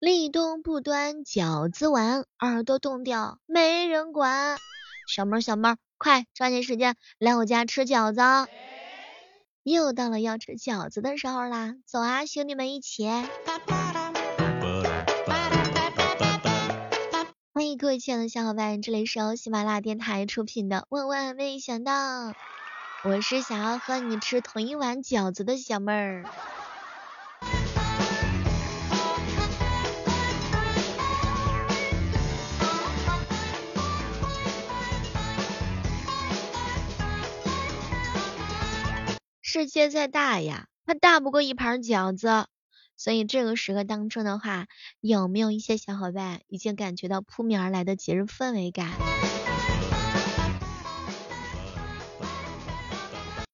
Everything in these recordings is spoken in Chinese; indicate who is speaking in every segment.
Speaker 1: 立冬不端饺子碗，耳朵冻掉没人管。小猫小猫，快抓紧时间来我家吃饺子。又到了要吃饺子的时候啦，走啊，兄弟们一起！欢迎各位亲爱的小伙伴，这里是由喜马拉雅电台出品的《万万没想到》，我是想要和你吃同一碗饺子的小妹儿。世界再大呀，它大不过一盘饺子。所以这个时刻当中的话，有没有一些小伙伴已经感觉到扑面而来的节日氛围感？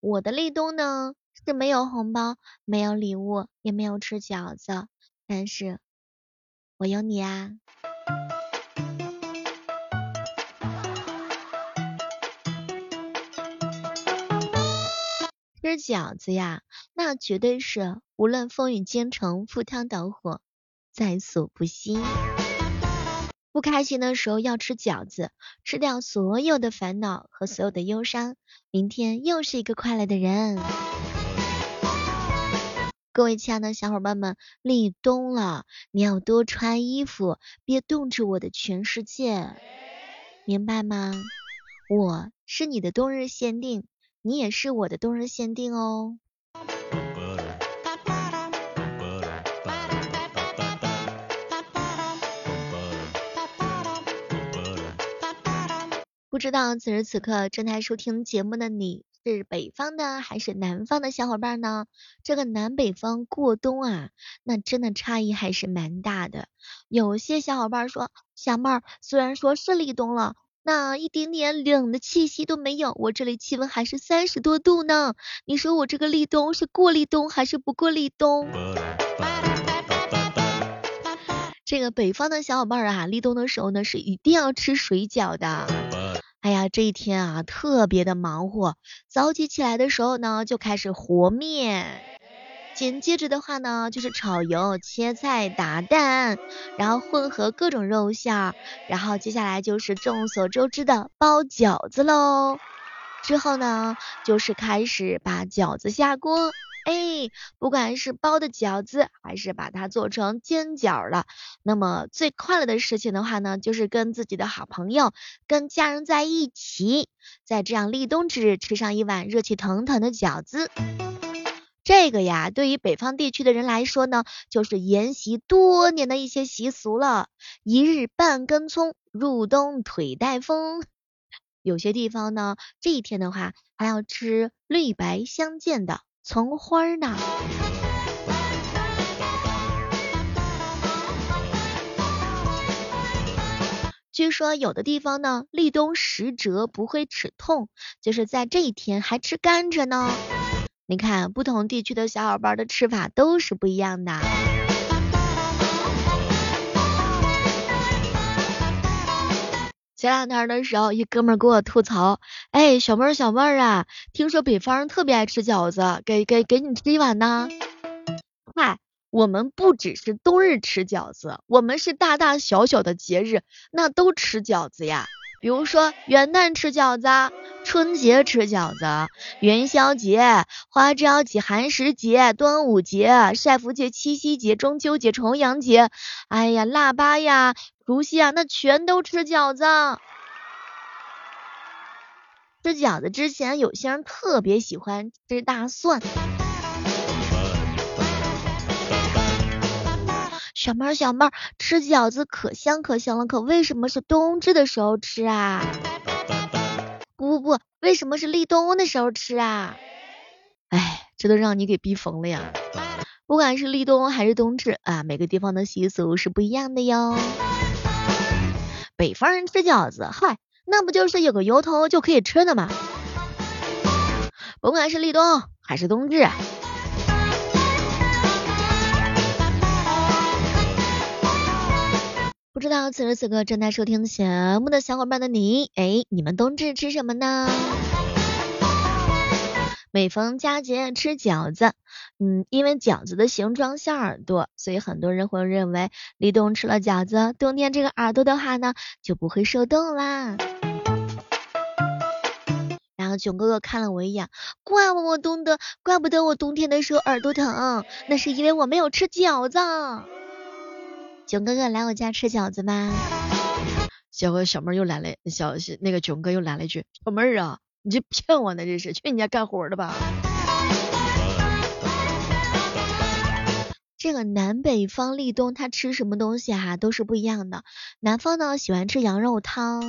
Speaker 1: 我的立冬呢是没有红包，没有礼物，也没有吃饺子，但是我有你啊。饺子呀，那绝对是无论风雨兼程、赴汤蹈火，在所不惜。不开心的时候要吃饺子，吃掉所有的烦恼和所有的忧伤，明天又是一个快乐的人。各位亲爱的小伙伴们，立冬了，你要多穿衣服，别冻着我的全世界，明白吗？我是你的冬日限定。你也是我的冬日限定哦。不知道此时此刻正在收听节目的你是北方的还是南方的小伙伴呢？这个南北方过冬啊，那真的差异还是蛮大的。有些小伙伴说，小妹儿虽然说是立冬了。那一点点冷的气息都没有，我这里气温还是三十多度呢。你说我这个立冬是过立冬还是不过立冬？这个北方的小伙伴啊，立冬的时候呢是一定要吃水饺的。哎呀，这一天啊特别的忙活，早起起来的时候呢就开始和面。紧接着的话呢，就是炒油、切菜、打蛋，然后混合各种肉馅儿，然后接下来就是众所周知的包饺子喽。之后呢，就是开始把饺子下锅，哎，不管是包的饺子，还是把它做成煎饺了，那么最快乐的事情的话呢，就是跟自己的好朋友、跟家人在一起，在这样立冬之日吃上一碗热气腾腾的饺子。这个呀，对于北方地区的人来说呢，就是沿袭多年的一些习俗了。一日半根葱，入冬腿带风。有些地方呢，这一天的话还要吃绿白相间的葱花呢。据说有的地方呢，立冬食折不会齿痛，就是在这一天还吃甘蔗呢。你看，不同地区的小伙伴的吃法都是不一样的。前两天的时候，一哥们儿给我吐槽，哎，小妹儿小妹儿啊，听说北方人特别爱吃饺子，给给给你吃一碗呢。嗨，我们不只是冬日吃饺子，我们是大大小小的节日那都吃饺子呀。比如说元旦吃饺子。春节吃饺子，元宵节、花朝节、寒食节、端午节、晒福节、七夕节、中秋节、重阳节，哎呀，腊八呀、除夕啊，那全都吃饺子。吃饺子之前，有些人特别喜欢吃大蒜。小妹儿，小妹儿，吃饺子可香可香了，可为什么是冬至的时候吃啊？不不不，为什么是立冬的时候吃啊？哎，这都让你给逼疯了呀！不管是立冬还是冬至啊，每个地方的习俗是不一样的哟。北方人吃饺子，嗨，那不就是有个由头就可以吃的吗？甭管是立冬还是冬至。知道此时此刻正在收听节目的小伙伴的你，哎，你们冬至吃什么呢？每逢佳节吃饺子，嗯，因为饺子的形状像耳朵，所以很多人会认为立冬吃了饺子，冬天这个耳朵的话呢就不会受冻啦。然后囧哥哥看了我一眼，怪不我冬的，怪不得我冬天的时候耳朵疼，那是因为我没有吃饺子。囧哥哥来我家吃饺子吗？
Speaker 2: 结果小妹又来了，小那个囧哥又来了一句，小妹儿啊，你这骗我呢，这是去你家干活的吧？
Speaker 1: 这个南北方立冬他吃什么东西哈都是不一样的。南方呢喜欢吃羊肉汤，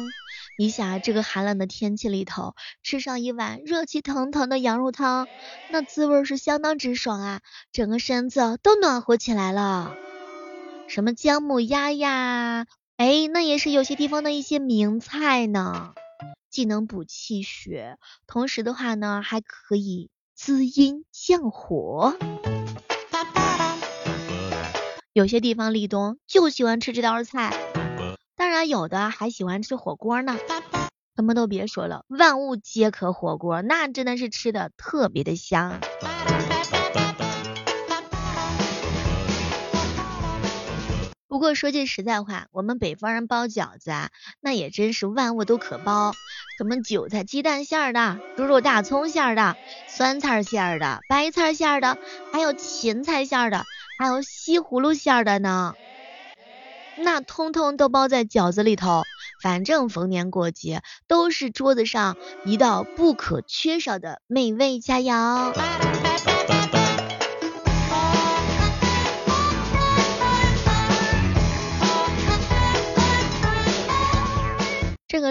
Speaker 1: 你想这个寒冷的天气里头吃上一碗热气腾腾的羊肉汤，那滋味是相当之爽啊，整个身子都暖和起来了。什么姜母鸭呀，哎，那也是有些地方的一些名菜呢，既能补气血，同时的话呢还可以滋阴降火。有些地方立冬就喜欢吃这道菜，当然有的还喜欢吃火锅呢。什么都别说了，万物皆可火锅，那真的是吃的特别的香。不过说句实在话，我们北方人包饺子啊，那也真是万物都可包，什么韭菜鸡蛋馅的、猪肉大葱馅的、酸菜馅的、白菜馅的，还有芹菜馅的。还有西葫芦馅的呢，那通通都包在饺子里头。反正逢年过节都是桌子上一道不可缺少的美味佳肴。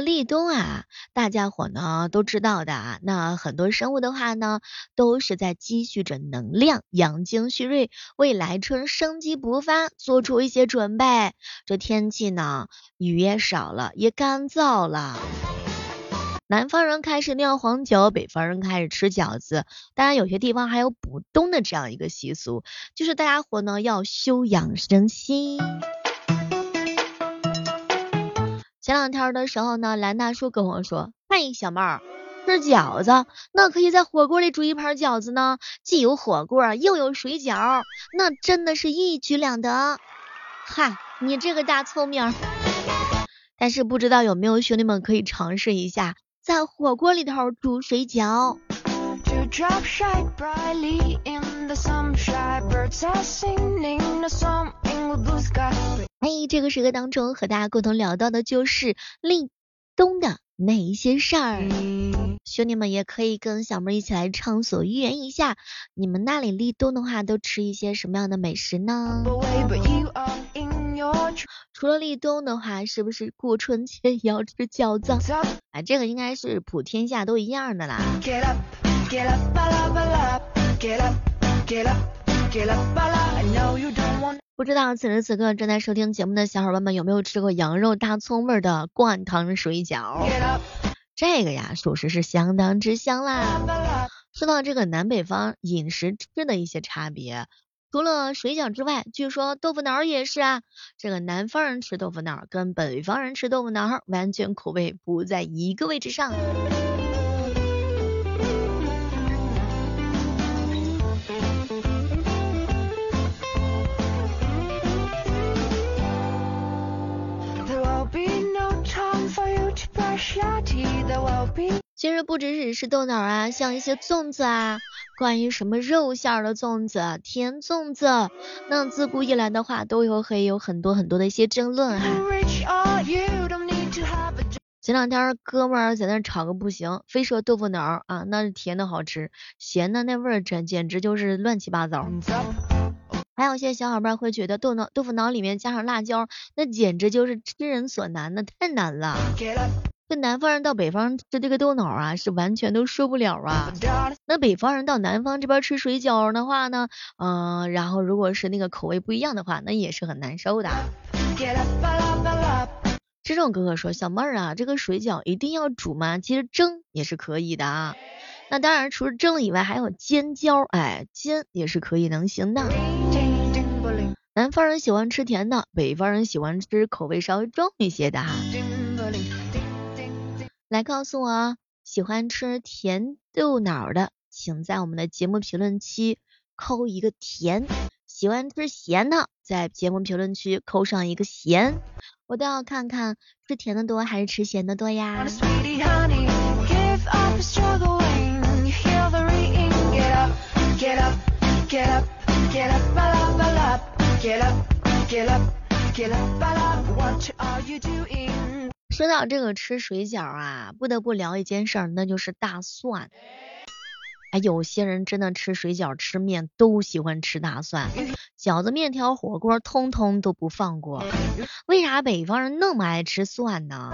Speaker 1: 立冬啊，大家伙呢都知道的啊。那很多生物的话呢，都是在积蓄着能量，养精蓄锐，为来春生机勃发做出一些准备。这天气呢，雨也少了，也干燥了。南方人开始酿黄酒，北方人开始吃饺子。当然，有些地方还有补冬的这样一个习俗，就是大家伙呢要休养生息。前两天的时候呢，蓝大叔跟我说：“嘿，小妹儿，吃饺子，那可以在火锅里煮一盘饺子呢，既有火锅又有水饺，那真的是一举两得。”嗨，你这个大聪明。但是不知道有没有兄弟们可以尝试一下，在火锅里头煮水饺。哎，这个时刻当中和大家共同聊到的就是立冬的那一些事儿，兄弟们也可以跟小妹一起来畅所欲言一下，你们那里立冬的话都吃一些什么样的美食呢？除了立冬的话，是不是过春节也要吃饺子？啊，这个应该是普天下都一样的啦。不知道此时此刻正在收听节目的小伙伴们有没有吃过羊肉大葱味的灌汤水饺？这个呀，属实是相当之香啦。说到这个南北方饮食吃的一些差别，除了水饺之外，据说豆腐脑也是啊。这个南方人吃豆腐脑跟北方人吃豆腐脑完全口味不在一个位置上。实不只只是豆脑啊，像一些粽子啊，关于什么肉馅的粽子、甜粽子，那自古以来的话，都有会有很多很多的一些争论哈。前两天哥们儿在那吵个不行，非说豆腐脑啊，那是甜的好吃，咸的那味儿简简直就是乱七八糟。还有些小伙伴会觉得豆脑豆腐脑里面加上辣椒，那简直就是痴人所难的，太难了。这南方人到北方吃这个豆脑啊，是完全都受不了啊。那北方人到南方这边吃水饺的话呢，嗯，然后如果是那个口味不一样的话，那也是很难受的。这种哥哥说，小妹儿啊，这个水饺一定要煮吗？其实蒸也是可以的啊。那当然，除了蒸以外，还有尖椒，哎，煎也是可以能行的。南方人喜欢吃甜的，北方人喜欢吃口味稍微重一些的哈。来告诉我，喜欢吃甜豆脑的，请在我们的节目评论区扣一个甜。喜欢吃咸的，在节目评论区扣上一个咸，我都要看看吃甜的多还是吃咸的多呀。说到这个吃水饺啊，不得不聊一件事儿，那就是大蒜。哎，有些人真的吃水饺、吃面都喜欢吃大蒜，饺子、面条、火锅通通都不放过。为啥北方人那么爱吃蒜呢？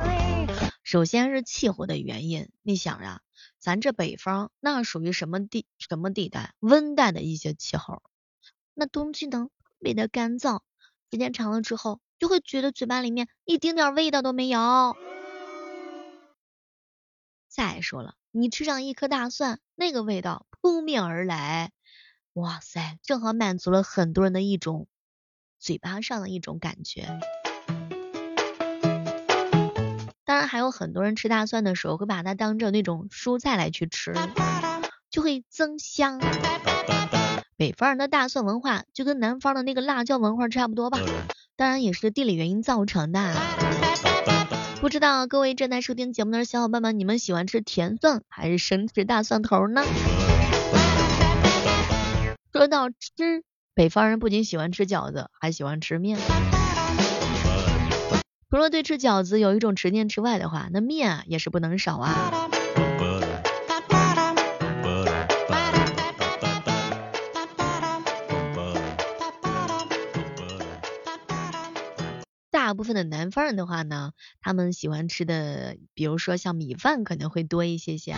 Speaker 1: 首先是气候的原因。你想呀，咱这北方那属于什么地什么地带？温带的一些气候。那冬季呢，特别的干燥，时间长了之后，就会觉得嘴巴里面一丁点味道都没有。再说了。你吃上一颗大蒜，那个味道扑面而来，哇塞，正好满足了很多人的一种嘴巴上的一种感觉。当然，还有很多人吃大蒜的时候会把它当着那种蔬菜来去吃，就会增香。北方人的大蒜文化就跟南方的那个辣椒文化差不多吧，当然也是地理原因造成的。不知道各位正在收听节目的小伙伴们，你们喜欢吃甜蒜还是生吃大蒜头呢？说到吃，北方人不仅喜欢吃饺子，还喜欢吃面。除了对吃饺子有一种执念之外的话，那面啊也是不能少啊。大部分的南方人的话呢，他们喜欢吃的，比如说像米饭可能会多一些些。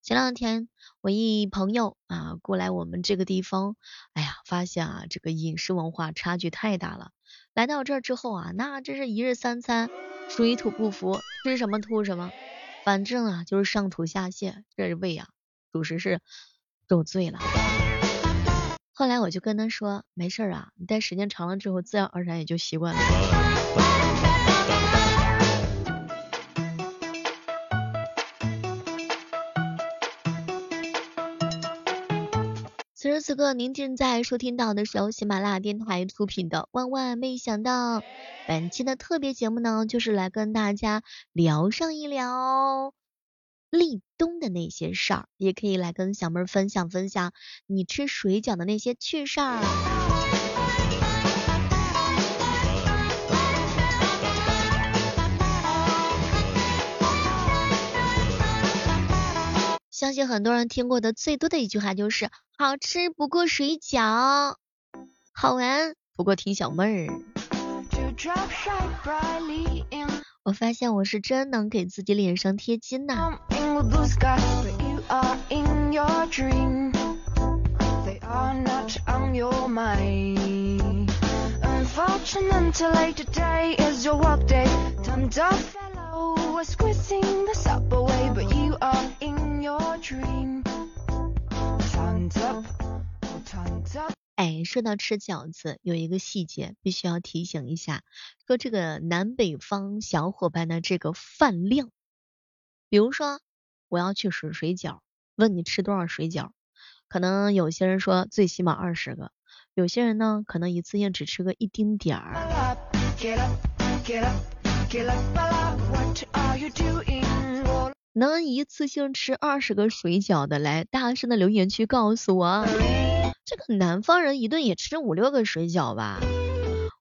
Speaker 1: 前两天我一朋友啊过来我们这个地方，哎呀，发现啊这个饮食文化差距太大了。来到这儿之后啊，那真是一日三餐水土不服，吃什么吐什么，反正啊就是上吐下泻，这胃啊属实是受罪了。后来我就跟他说，没事儿啊，你待时间长了之后，自然而然也就习惯了。此时此刻，您正在收听到的是由喜马拉雅电台出品的《万万没想到》。本期的特别节目呢，就是来跟大家聊上一聊立冬的那些事儿，也可以来跟小妹儿分享分享你吃水饺的那些趣事儿。相信很多人听过的最多的一句话就是好吃不过水饺，好玩不过听小妹儿。我发现我是真能给自己脸上贴金呐。哎，说到吃饺子，有一个细节必须要提醒一下，说这个南北方小伙伴的这个饭量，比如说我要去吃水饺，问你吃多少水饺，可能有些人说最起码二十个，有些人呢可能一次性只吃个一丁点儿。能一次性吃二十个水饺的，来大声的留言区告诉我，这个南方人一顿也吃五六个水饺吧？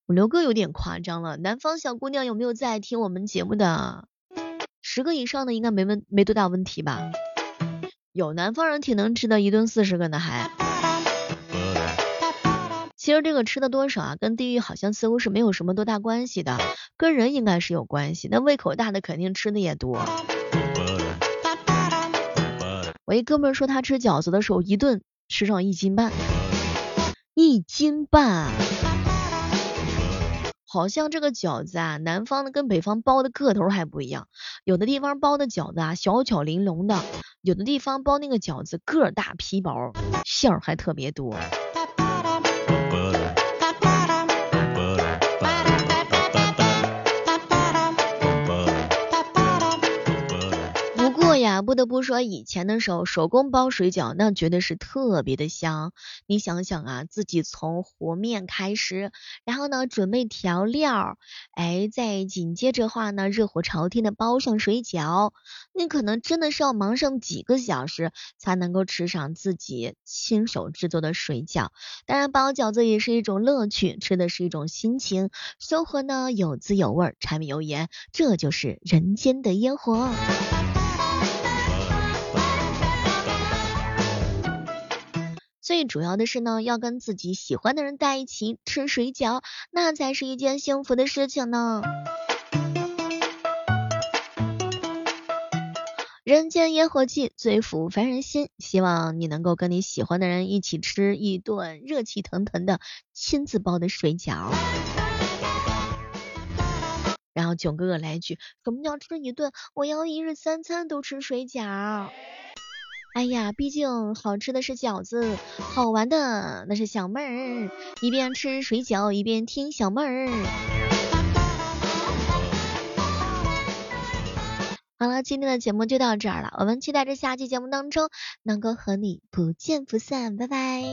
Speaker 1: 五六个有点夸张了。南方小姑娘有没有在听我们节目的？十个以上的应该没问没多大问题吧？有南方人挺能吃的，一顿四十个呢还。其实这个吃的多少啊，跟地域好像似乎是没有什么多大关系的，跟人应该是有关系。那胃口大的肯定吃的也多。我一哥们说他吃饺子的时候，一顿吃上一斤半，一斤半，好像这个饺子啊，南方的跟北方包的个头还不一样，有的地方包的饺子啊小巧玲珑的，有的地方包那个饺子个大皮薄，馅儿还特别多。说，以前的时候手工包水饺，那绝对是特别的香。你想想啊，自己从和面开始，然后呢准备调料，哎，再紧接着话呢热火朝天的包上水饺，你可能真的是要忙上几个小时才能够吃上自己亲手制作的水饺。当然，包饺子也是一种乐趣，吃的是一种心情。生活呢有滋有味，柴米油盐，这就是人间的烟火。最主要的是呢，要跟自己喜欢的人在一起吃水饺，那才是一件幸福的事情呢。人间烟火气，最抚凡人心。希望你能够跟你喜欢的人一起吃一顿热气腾腾的亲自包的水饺。然后囧哥哥来一句：什么叫吃一顿？我要一日三餐都吃水饺。哎呀，毕竟好吃的是饺子，好玩的那是小妹儿，一边吃水饺一边听小妹儿。好了，今天的节目就到这儿了，我们期待着下期节目当中能够和你不见不散，拜拜。